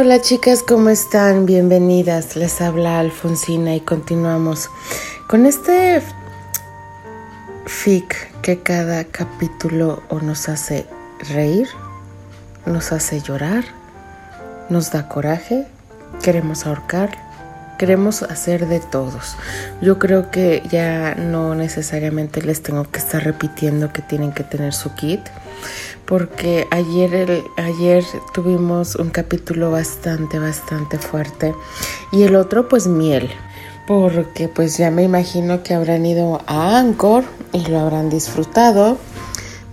Hola chicas, ¿cómo están? Bienvenidas. Les habla Alfonsina y continuamos con este fic que cada capítulo o nos hace reír, nos hace llorar, nos da coraje, queremos ahorcar, queremos hacer de todos. Yo creo que ya no necesariamente les tengo que estar repitiendo que tienen que tener su kit porque ayer, el, ayer tuvimos un capítulo bastante, bastante fuerte y el otro pues miel, porque pues ya me imagino que habrán ido a Anchor y lo habrán disfrutado.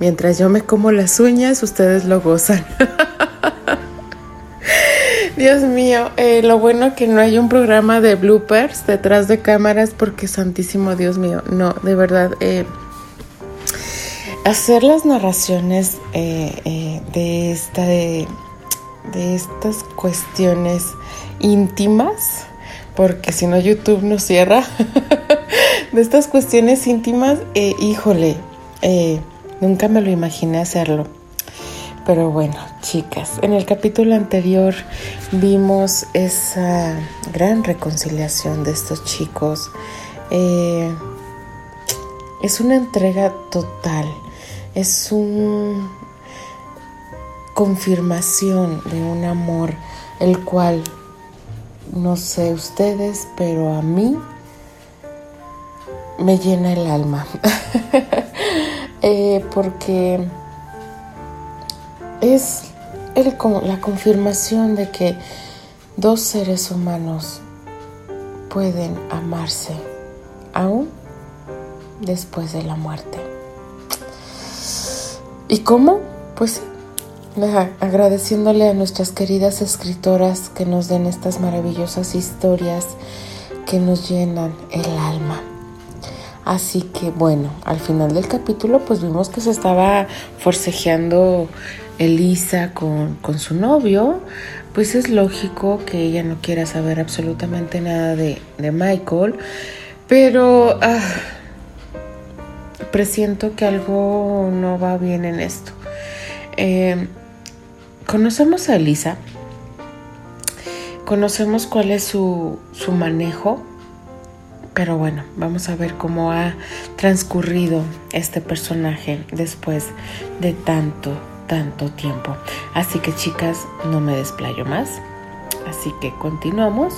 Mientras yo me como las uñas, ustedes lo gozan. Dios mío, eh, lo bueno que no hay un programa de bloopers detrás de cámaras porque santísimo Dios mío, no, de verdad, eh, hacer las narraciones eh, eh, de, esta, de, estas cuestiones íntimas, porque si no YouTube nos cierra, de estas cuestiones íntimas, eh, híjole, nunca me lo imaginé hacerlo. Pero bueno, chicas, en el capítulo anterior vimos esa gran reconciliación de estos chicos. es una entrega total es una confirmación de un amor el cual no sé ustedes, pero a mí me llena el alma. Eh, porque es la confirmación de que dos seres humanos pueden amarse aún después de la muerte. ¿Y cómo? Pues agradeciéndole a nuestras queridas escritoras que nos den estas maravillosas historias que nos llenan el alma. Así que bueno, al final del capítulo pues vimos que se estaba forcejeando Elisa con, su novio, pues es lógico que ella no quiera saber absolutamente nada de, Michael, pero ah, presiento que algo no va bien en esto. Eh, conocemos a Elisa, conocemos cuál es su, su manejo, pero bueno, vamos a ver cómo ha transcurrido este personaje después de tanto, tanto tiempo. Así que chicas, no me desplayo más. Así que continuamos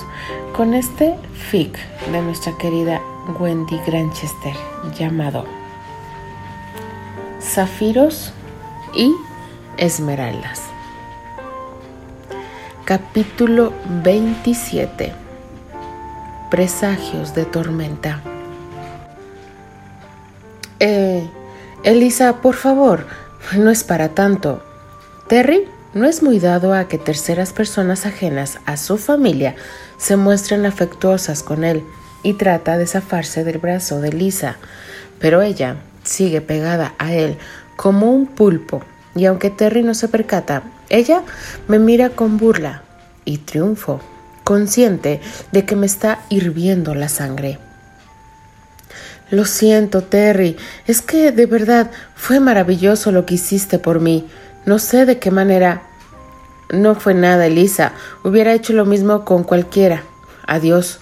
con este fic de nuestra querida Wendy Granchester llamado zafiros y esmeraldas. Capítulo 27. Presagios de tormenta. Eh, Elisa, por favor, no es para tanto. Terry no es muy dado a que terceras personas ajenas a su familia se muestren afectuosas con él y trata de zafarse del brazo de Lisa, pero ella sigue pegada a él como un pulpo, y aunque Terry no se percata, ella me mira con burla y triunfo, consciente de que me está hirviendo la sangre. Lo siento, Terry, es que de verdad fue maravilloso lo que hiciste por mí. No sé de qué manera. No fue nada, Elisa. Hubiera hecho lo mismo con cualquiera. Adiós.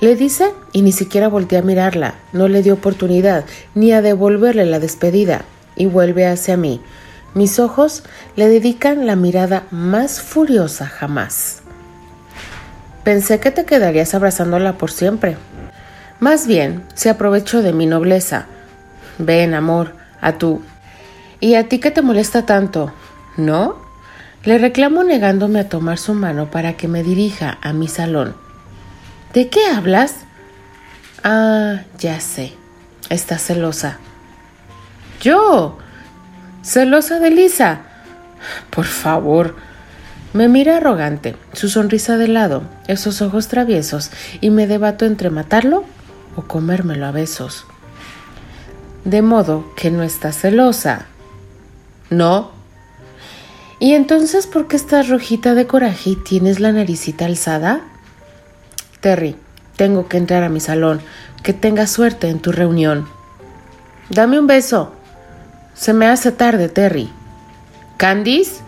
Le dice y ni siquiera voltea a mirarla, no le dio oportunidad ni a devolverle la despedida y vuelve hacia mí. Mis ojos le dedican la mirada más furiosa jamás. Pensé que te quedarías abrazándola por siempre. Más bien, se aprovechó de mi nobleza. Ven, amor, a tú. ¿Y a ti qué te molesta tanto? ¿No? Le reclamo negándome a tomar su mano para que me dirija a mi salón. ¿De qué hablas? Ah, ya sé. Está celosa. ¿Yo? ¿Celosa de Lisa? Por favor. Me mira arrogante, su sonrisa de lado, esos ojos traviesos, y me debato entre matarlo o comérmelo a besos. De modo que no está celosa. ¿No? ¿Y entonces por qué estás rojita de coraje y tienes la naricita alzada? Terry, tengo que entrar a mi salón. Que tengas suerte en tu reunión. Dame un beso. Se me hace tarde, Terry. Candice,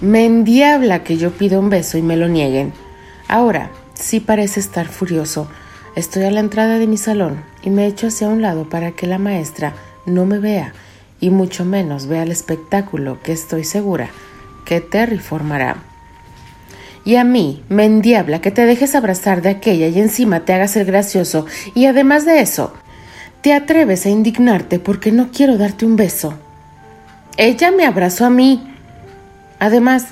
Me endiabla que yo pida un beso y me lo nieguen. Ahora, sí parece estar furioso. Estoy a la entrada de mi salón y me echo hacia un lado para que la maestra no me vea y mucho menos vea el espectáculo que estoy segura que Terry formará. Y a mí me endiabla que te dejes abrazar de aquella y encima te hagas el gracioso y además de eso, te atreves a indignarte porque no quiero darte un beso. Ella me abrazó a mí. Además,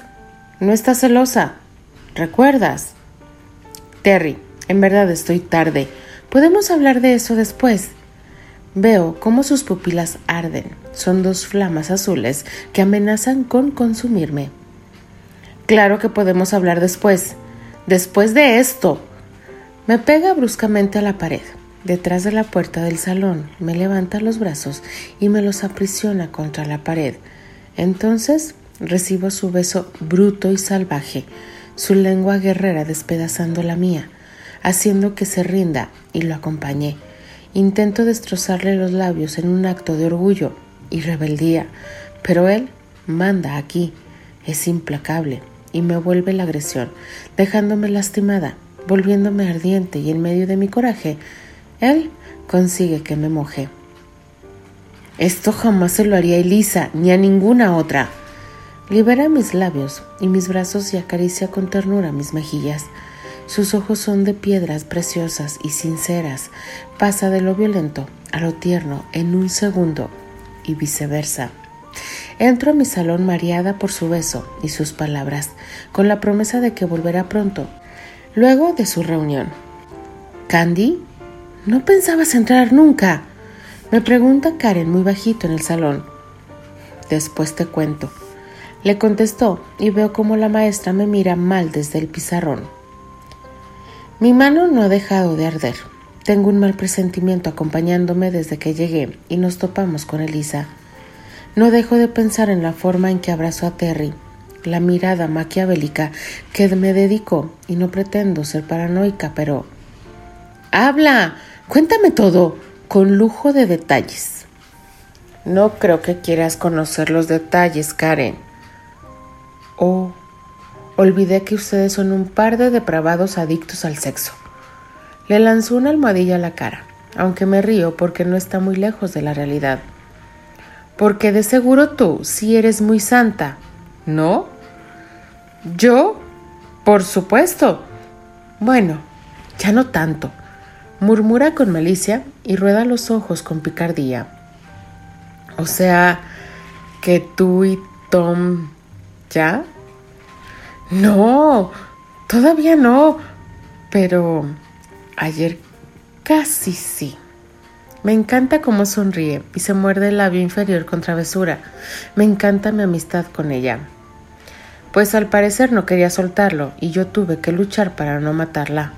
no estás celosa. ¿Recuerdas? Terry, en verdad estoy tarde. Podemos hablar de eso después. Veo cómo sus pupilas arden. Son dos flamas azules que amenazan con consumirme. Claro que podemos hablar después. Después de esto. Me pega bruscamente a la pared. Detrás de la puerta del salón me levanta los brazos y me los aprisiona contra la pared. Entonces recibo su beso bruto y salvaje, su lengua guerrera despedazando la mía, haciendo que se rinda y lo acompañé. Intento destrozarle los labios en un acto de orgullo y rebeldía, pero él manda aquí, es implacable y me vuelve la agresión, dejándome lastimada, volviéndome ardiente y en medio de mi coraje él consigue que me moje. Esto jamás se lo haría a Elisa ni a ninguna otra. Libera mis labios y mis brazos y acaricia con ternura mis mejillas. Sus ojos son de piedras preciosas y sinceras. Pasa de lo violento a lo tierno en un segundo y viceversa. Entro a mi salón mareada por su beso y sus palabras, con la promesa de que volverá pronto, luego de su reunión. Candy ¿No pensabas entrar nunca? Me pregunta Karen muy bajito en el salón. Después te cuento. Le contestó y veo cómo la maestra me mira mal desde el pizarrón. Mi mano no ha dejado de arder. Tengo un mal presentimiento acompañándome desde que llegué y nos topamos con Elisa. No dejo de pensar en la forma en que abrazó a Terry, la mirada maquiavélica que me dedicó y no pretendo ser paranoica, pero... ¡Habla! Cuéntame todo, con lujo de detalles. No creo que quieras conocer los detalles, Karen. Oh, olvidé que ustedes son un par de depravados adictos al sexo. Le lanzó una almohadilla a la cara, aunque me río porque no está muy lejos de la realidad. Porque de seguro tú sí eres muy santa, ¿no? ¿Yo? Por supuesto. Bueno, ya no tanto murmura con malicia y rueda los ojos con picardía. O sea, que tú y Tom ya. No, todavía no, pero ayer casi sí. Me encanta cómo sonríe y se muerde el labio inferior con travesura. Me encanta mi amistad con ella. Pues al parecer no quería soltarlo y yo tuve que luchar para no matarla.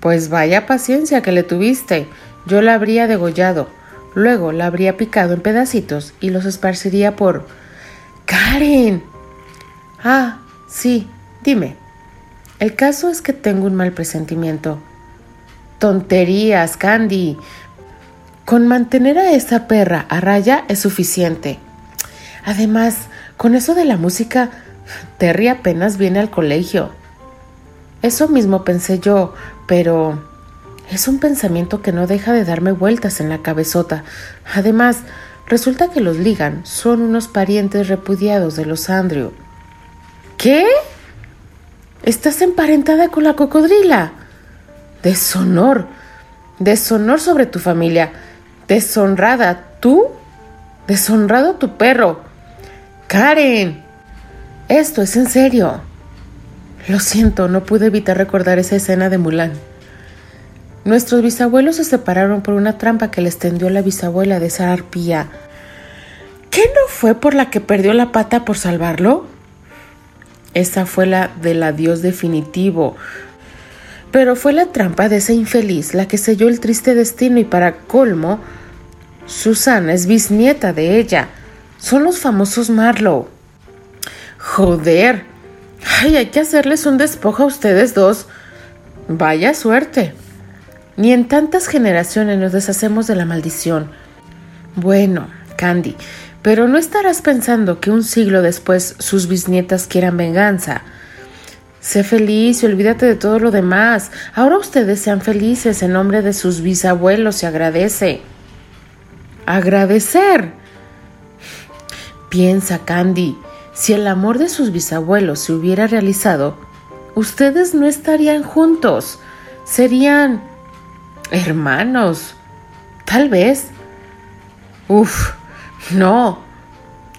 Pues vaya paciencia que le tuviste. Yo la habría degollado. Luego la habría picado en pedacitos y los esparciría por... Karen. Ah, sí, dime. El caso es que tengo un mal presentimiento. Tonterías, Candy. Con mantener a esa perra a raya es suficiente. Además, con eso de la música, Terry apenas viene al colegio. Eso mismo pensé yo, pero es un pensamiento que no deja de darme vueltas en la cabezota. Además, resulta que los Ligan son unos parientes repudiados de los Andrew. ¿Qué? ¿Estás emparentada con la cocodrila? Deshonor. Deshonor sobre tu familia. Deshonrada tú. Deshonrado tu perro. Karen. Esto es en serio. Lo siento, no pude evitar recordar esa escena de Mulan. Nuestros bisabuelos se separaron por una trampa que les tendió la bisabuela de esa arpía. ¿Qué no fue por la que perdió la pata por salvarlo? Esa fue la del adiós definitivo. Pero fue la trampa de ese infeliz la que selló el triste destino y para colmo, Susana es bisnieta de ella. Son los famosos Marlowe. Joder, Ay, hay que hacerles un despojo a ustedes dos. Vaya suerte. Ni en tantas generaciones nos deshacemos de la maldición. Bueno, Candy, Pero no estarás pensando que un siglo después sus bisnietas quieran venganza. Sé feliz y olvídate de todo lo demás. Ahora ustedes sean felices en nombre de sus bisabuelos y agradece. Agradecer. Piensa, Candy, si el amor de sus bisabuelos se hubiera realizado, ustedes no estarían juntos. Serían hermanos. Tal vez. Uf, no.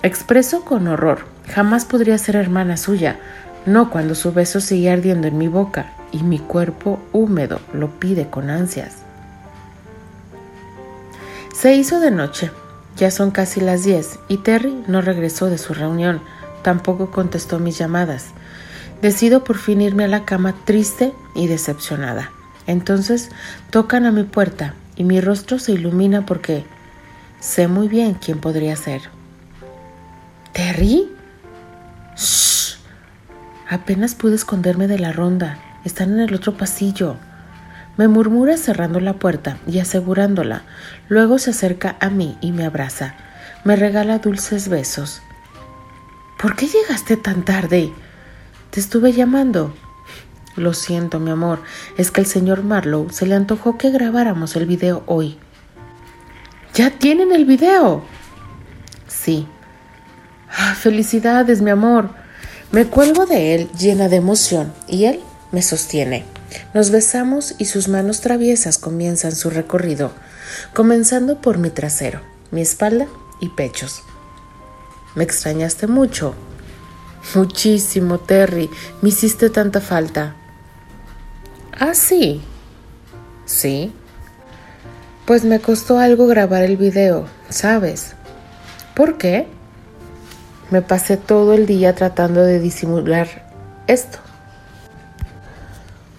Expreso con horror. Jamás podría ser hermana suya. No cuando su beso sigue ardiendo en mi boca y mi cuerpo húmedo lo pide con ansias. Se hizo de noche. Ya son casi las diez y Terry no regresó de su reunión. Tampoco contestó mis llamadas. Decido por fin irme a la cama triste y decepcionada. Entonces tocan a mi puerta y mi rostro se ilumina porque sé muy bien quién podría ser. ¿Terry? Shh. Apenas pude esconderme de la ronda. Están en el otro pasillo. Me murmura cerrando la puerta y asegurándola. Luego se acerca a mí y me abraza. Me regala dulces besos. ¿Por qué llegaste tan tarde? Te estuve llamando. Lo siento, mi amor, es que el señor Marlowe se le antojó que grabáramos el video hoy. ¿Ya tienen el video? Sí. Ah, felicidades, mi amor. Me cuelgo de él llena de emoción y él me sostiene. Nos besamos y sus manos traviesas comienzan su recorrido, comenzando por mi trasero, mi espalda y pechos. Me extrañaste mucho. Muchísimo, Terry. Me hiciste tanta falta. Ah, sí. Sí. Pues me costó algo grabar el video, ¿sabes? ¿Por qué? Me pasé todo el día tratando de disimular esto.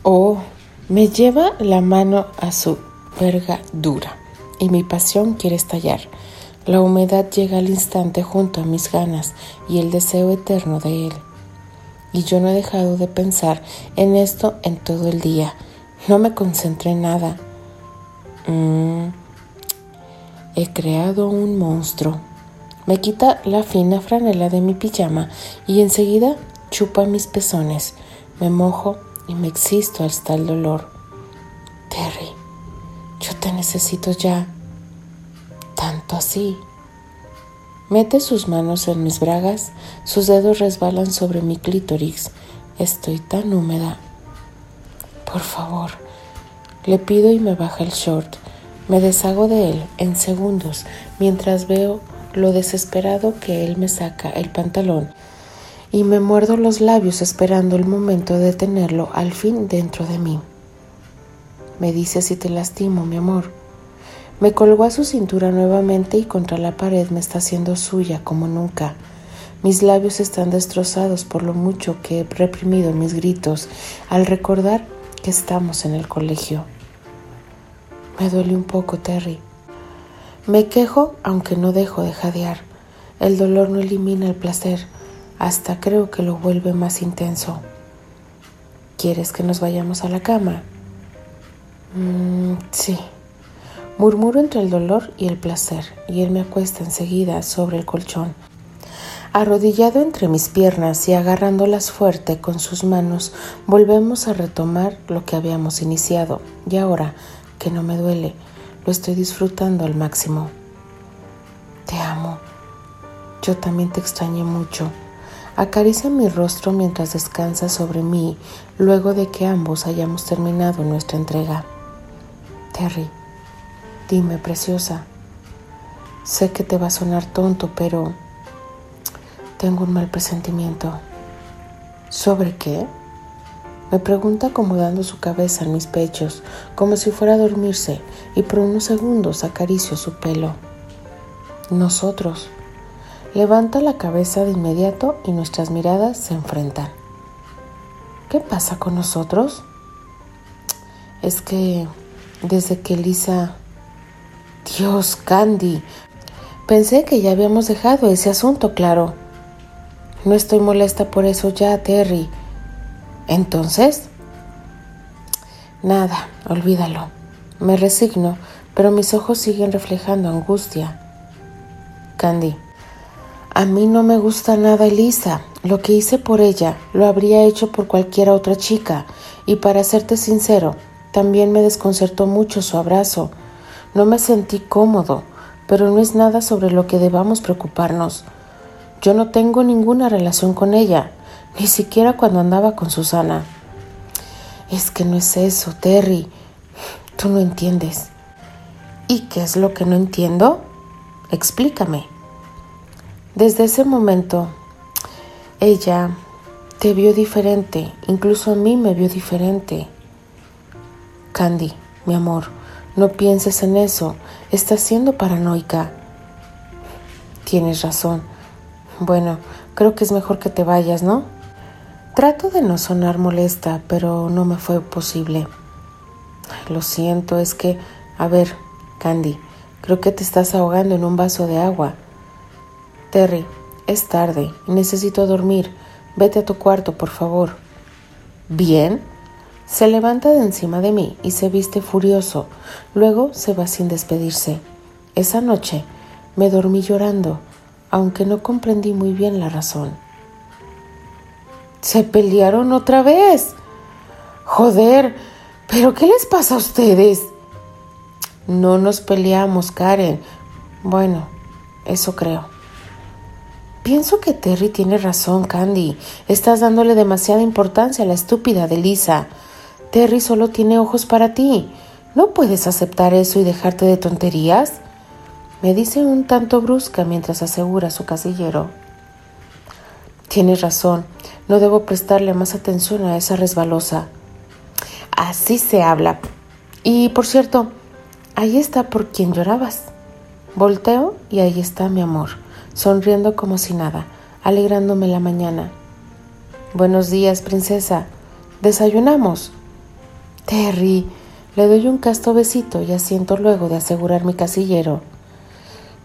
Oh, me lleva la mano a su verga dura y mi pasión quiere estallar. La humedad llega al instante junto a mis ganas y el deseo eterno de él. Y yo no he dejado de pensar en esto en todo el día. No me concentré en nada. Mm, he creado un monstruo. Me quita la fina franela de mi pijama y enseguida chupa mis pezones. Me mojo y me existo hasta el dolor. Terry, yo te necesito ya. Tanto así. Mete sus manos en mis bragas, sus dedos resbalan sobre mi clítoris. Estoy tan húmeda. Por favor, le pido y me baja el short. Me deshago de él en segundos mientras veo lo desesperado que él me saca el pantalón y me muerdo los labios esperando el momento de tenerlo al fin dentro de mí. Me dice si te lastimo, mi amor. Me colgó a su cintura nuevamente y contra la pared me está haciendo suya como nunca. Mis labios están destrozados por lo mucho que he reprimido mis gritos al recordar que estamos en el colegio. Me duele un poco, Terry. Me quejo aunque no dejo de jadear. El dolor no elimina el placer hasta creo que lo vuelve más intenso. ¿Quieres que nos vayamos a la cama? Mm, sí. Murmuro entre el dolor y el placer, y él me acuesta enseguida sobre el colchón. Arrodillado entre mis piernas y agarrándolas fuerte con sus manos, volvemos a retomar lo que habíamos iniciado, y ahora, que no me duele, lo estoy disfrutando al máximo. Te amo. Yo también te extrañé mucho. Acaricia mi rostro mientras descansa sobre mí luego de que ambos hayamos terminado nuestra entrega. Terry, dime, preciosa. Sé que te va a sonar tonto, pero tengo un mal presentimiento. ¿Sobre qué? Me pregunta acomodando su cabeza en mis pechos, como si fuera a dormirse, y por unos segundos acaricio su pelo. Nosotros. Levanta la cabeza de inmediato y nuestras miradas se enfrentan. ¿Qué pasa con nosotros? Es que desde que Lisa... Dios, Candy. Pensé que ya habíamos dejado ese asunto claro. No estoy molesta por eso ya, Terry. Entonces... Nada, olvídalo. Me resigno, pero mis ojos siguen reflejando angustia. Candy, A mí no me gusta nada Elisa. Lo que hice por ella lo habría hecho por cualquier otra chica. Y para serte sincero, también me desconcertó mucho su abrazo. No me sentí cómodo, pero no es nada sobre lo que debamos preocuparnos. Yo no tengo ninguna relación con ella, ni siquiera cuando andaba con Susana. Es que no es eso, Terry. Tú no entiendes. ¿Y qué es lo que no entiendo? Explícame. Desde ese momento, ella te vio diferente, incluso a mí me vio diferente. Candy, mi amor, no pienses en eso, estás siendo paranoica. Tienes razón. Bueno, creo que es mejor que te vayas, ¿no? Trato de no sonar molesta, pero no me fue posible. Lo siento, es que, a ver, Candy, creo que te estás ahogando en un vaso de agua. Terry, es tarde necesito dormir. Vete a tu cuarto, por favor. Bien. Se levanta de encima de mí y se viste furioso. Luego se va sin despedirse. Esa noche me dormí llorando, aunque no comprendí muy bien la razón. Se pelearon otra vez. Joder, ¿pero qué les pasa a ustedes? No nos peleamos, Karen. Bueno, eso creo. Pienso que Terry tiene razón, Candy. Estás dándole demasiada importancia a la estúpida de Lisa. Terry solo tiene ojos para ti. ¿No puedes aceptar eso y dejarte de tonterías? Me dice un tanto brusca mientras asegura su casillero. Tienes razón, no debo prestarle más atención a esa resbalosa. Así se habla. Y por cierto, ahí está por quien llorabas. Volteo y ahí está mi amor sonriendo como si nada, alegrándome la mañana. Buenos días, princesa. ¿Desayunamos? Terry, le doy un casto besito y asiento luego de asegurar mi casillero.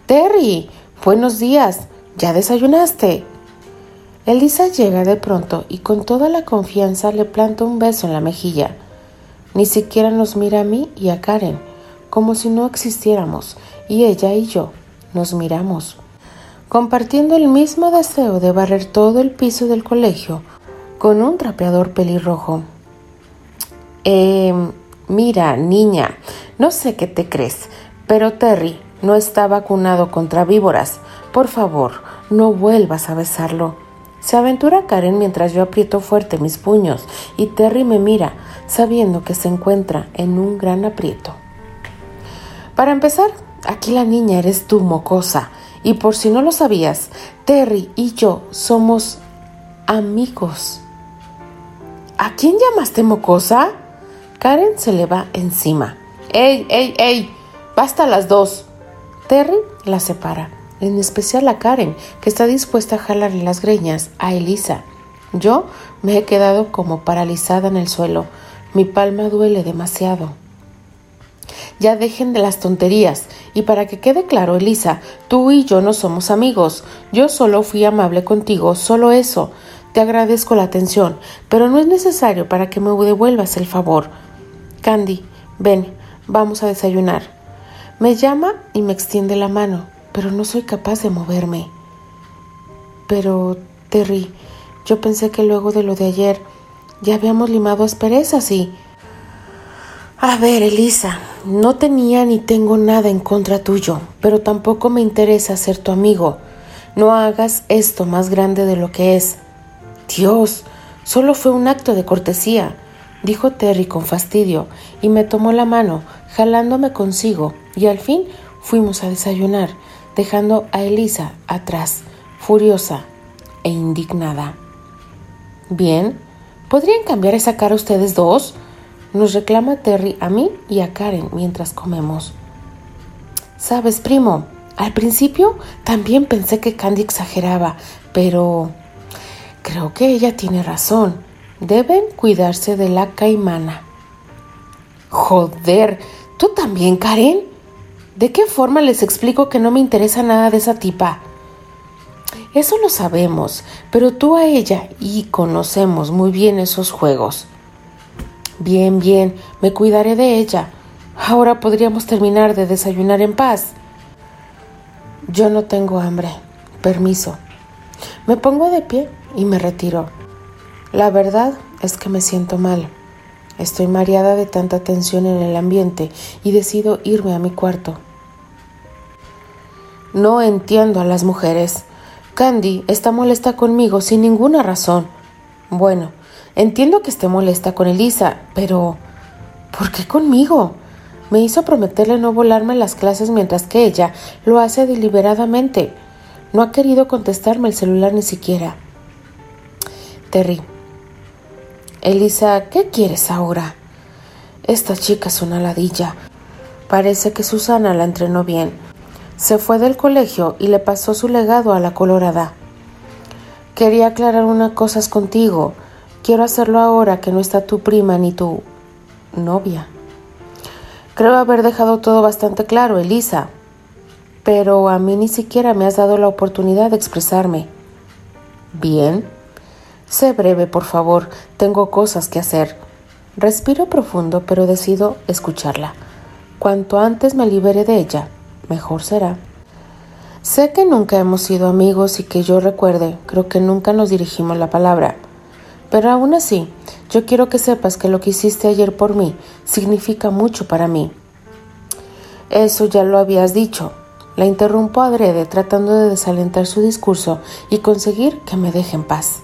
Terry, buenos días. ¿Ya desayunaste? Elisa llega de pronto y con toda la confianza le planta un beso en la mejilla. Ni siquiera nos mira a mí y a Karen, como si no existiéramos, y ella y yo nos miramos compartiendo el mismo deseo de barrer todo el piso del colegio con un trapeador pelirrojo. Eh, mira, niña, no sé qué te crees, pero Terry no está vacunado contra víboras. Por favor, no vuelvas a besarlo. Se aventura Karen mientras yo aprieto fuerte mis puños y Terry me mira, sabiendo que se encuentra en un gran aprieto. Para empezar, aquí la niña eres tú, mocosa. Y por si no lo sabías, Terry y yo somos amigos. ¿A quién llamaste mocosa? Karen se le va encima. ¡Ey, ey, ey! ¡Basta las dos! Terry la separa, en especial a Karen, que está dispuesta a jalarle las greñas a Elisa. Yo me he quedado como paralizada en el suelo. Mi palma duele demasiado. Ya dejen de las tonterías. Y para que quede claro, Elisa, tú y yo no somos amigos. Yo solo fui amable contigo, solo eso. Te agradezco la atención, pero no es necesario para que me devuelvas el favor. Candy, ven, vamos a desayunar. Me llama y me extiende la mano, pero no soy capaz de moverme. Pero, Terry, yo pensé que luego de lo de ayer ya habíamos limado asperezas y... A ver, Elisa, no tenía ni tengo nada en contra tuyo, pero tampoco me interesa ser tu amigo. No hagas esto más grande de lo que es. Dios, solo fue un acto de cortesía, dijo Terry con fastidio, y me tomó la mano, jalándome consigo, y al fin fuimos a desayunar, dejando a Elisa atrás, furiosa e indignada. Bien, ¿podrían cambiar esa cara ustedes dos? Nos reclama Terry a mí y a Karen mientras comemos. Sabes, primo, al principio también pensé que Candy exageraba, pero creo que ella tiene razón. Deben cuidarse de la caimana. Joder, ¿tú también, Karen? ¿De qué forma les explico que no me interesa nada de esa tipa? Eso lo sabemos, pero tú a ella y conocemos muy bien esos juegos. Bien, bien, me cuidaré de ella. Ahora podríamos terminar de desayunar en paz. Yo no tengo hambre. Permiso. Me pongo de pie y me retiro. La verdad es que me siento mal. Estoy mareada de tanta tensión en el ambiente y decido irme a mi cuarto. No entiendo a las mujeres. Candy está molesta conmigo sin ninguna razón. Bueno, entiendo que esté molesta con Elisa, pero ¿por qué conmigo? Me hizo prometerle no volarme las clases mientras que ella lo hace deliberadamente. No ha querido contestarme el celular ni siquiera. Terry. Elisa, ¿qué quieres ahora? Esta chica es una ladilla. Parece que Susana la entrenó bien. Se fue del colegio y le pasó su legado a la colorada. Quería aclarar unas cosas contigo. Quiero hacerlo ahora que no está tu prima ni tu novia. Creo haber dejado todo bastante claro, Elisa pero a mí ni siquiera me has dado la oportunidad de expresarme. Bien. Sé breve, por favor. Tengo cosas que hacer. Respiro profundo, pero decido escucharla. Cuanto antes me libere de ella, mejor será. Sé que nunca hemos sido amigos y que yo recuerde, creo que nunca nos dirigimos la palabra. Pero aún así, yo quiero que sepas que lo que hiciste ayer por mí significa mucho para mí. Eso ya lo habías dicho, la interrumpo adrede tratando de desalentar su discurso y conseguir que me deje en paz.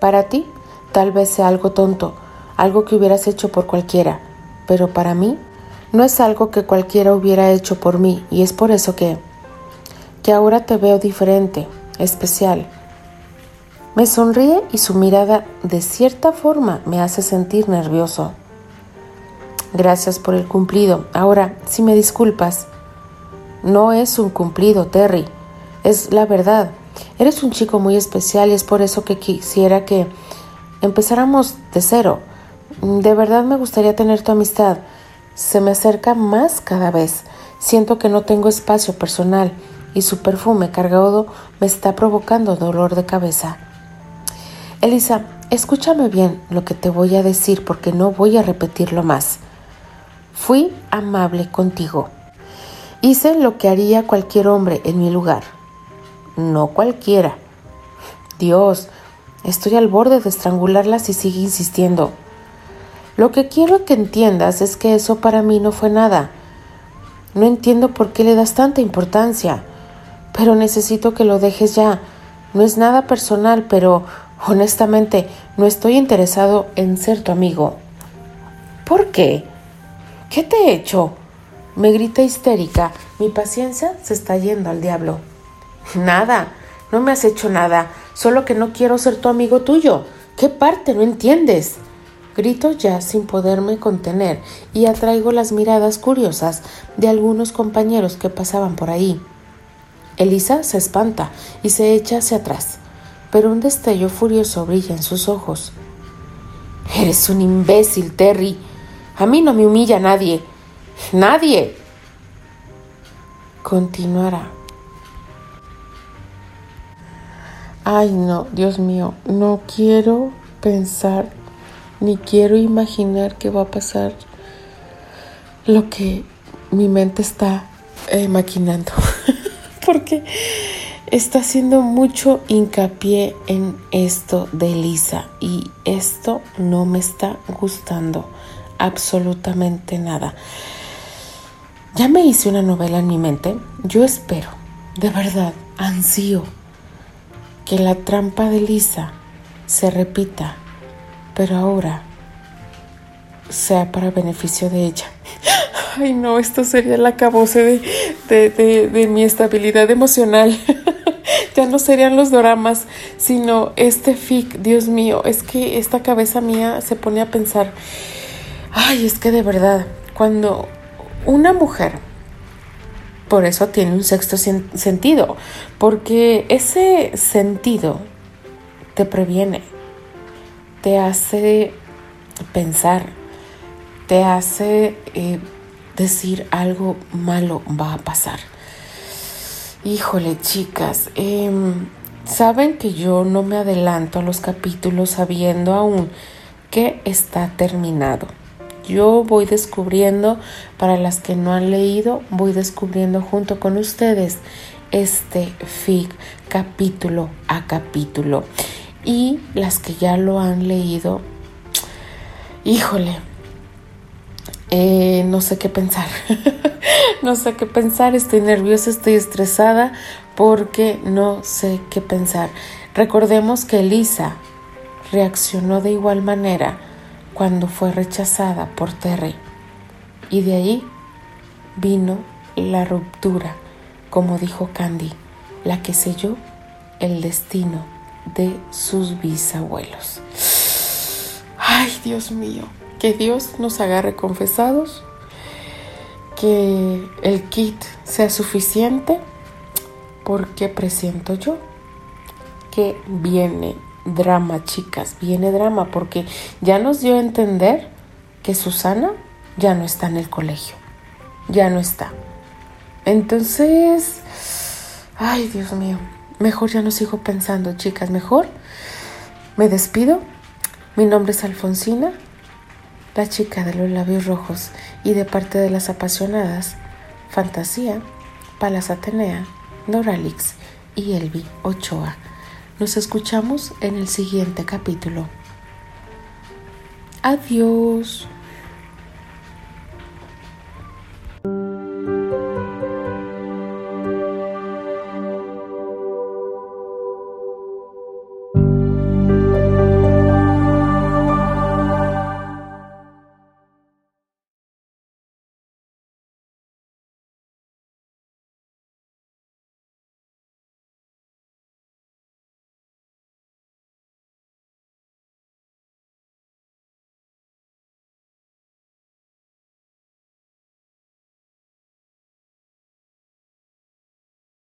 Para ti, tal vez sea algo tonto, algo que hubieras hecho por cualquiera, pero para mí no es algo que cualquiera hubiera hecho por mí y es por eso que que ahora te veo diferente, especial. Me sonríe y su mirada de cierta forma me hace sentir nervioso. Gracias por el cumplido. Ahora, si me disculpas, no es un cumplido, Terry. Es la verdad. Eres un chico muy especial y es por eso que quisiera que empezáramos de cero. De verdad me gustaría tener tu amistad. Se me acerca más cada vez. Siento que no tengo espacio personal y su perfume cargado me está provocando dolor de cabeza. Elisa, escúchame bien lo que te voy a decir porque no voy a repetirlo más. Fui amable contigo. Hice lo que haría cualquier hombre en mi lugar. No cualquiera. Dios, estoy al borde de estrangularla si sigue insistiendo. Lo que quiero que entiendas es que eso para mí no fue nada. No entiendo por qué le das tanta importancia, pero necesito que lo dejes ya. No es nada personal, pero honestamente no estoy interesado en ser tu amigo. ¿Por qué? ¿Qué te he hecho? Me grita histérica. Mi paciencia se está yendo al diablo. Nada, no me has hecho nada, solo que no quiero ser tu amigo tuyo. ¿Qué parte no entiendes? Grito ya sin poderme contener y atraigo las miradas curiosas de algunos compañeros que pasaban por ahí. Elisa se espanta y se echa hacia atrás, pero un destello furioso brilla en sus ojos. Eres un imbécil, Terry. A mí no me humilla nadie. Nadie continuará. Ay, no, Dios mío, no quiero pensar ni quiero imaginar qué va a pasar lo que mi mente está eh, maquinando. Porque está haciendo mucho hincapié en esto de Lisa y esto no me está gustando absolutamente nada. Ya me hice una novela en mi mente. Yo espero, de verdad, ansío que la trampa de Lisa se repita, pero ahora sea para beneficio de ella. Ay, no, esto sería el acabose de, de mi estabilidad emocional. ya no serían los doramas, sino este fic. Dios mío, es que esta cabeza mía se pone a pensar, ay, es que de verdad, cuando una mujer, por eso tiene un sexto sentido, porque ese sentido te previene, te hace pensar, te hace eh, decir algo malo va a pasar. Híjole, chicas, em, saben que yo no me adelanto a los capítulos sabiendo aún que está terminado yo voy descubriendo, para las que no han leído, voy descubriendo junto con ustedes este FIG capítulo a capítulo. Y las que ya lo han leído, híjole, eh, no sé qué pensar. no sé qué pensar, estoy nerviosa, estoy estresada porque no sé qué pensar. Recordemos que Elisa reaccionó de igual manera cuando fue rechazada por Terry y de ahí vino la ruptura, como dijo Candy, la que selló el destino de sus bisabuelos. Ay, Dios mío, que Dios nos agarre confesados, que el kit sea suficiente, porque presiento yo que viene drama, chicas, viene drama, porque ya nos dio a entender que Susana ya no está en el colegio, ya no está. Entonces, ay Dios mío, mejor ya no sigo pensando, chicas, mejor me despido. Mi nombre es Alfonsina, la chica de los labios rojos y de parte de las apasionadas, Fantasía, Palas Atenea, Noralix y Elvi Ochoa. Nos escuchamos en el siguiente capítulo. Adiós.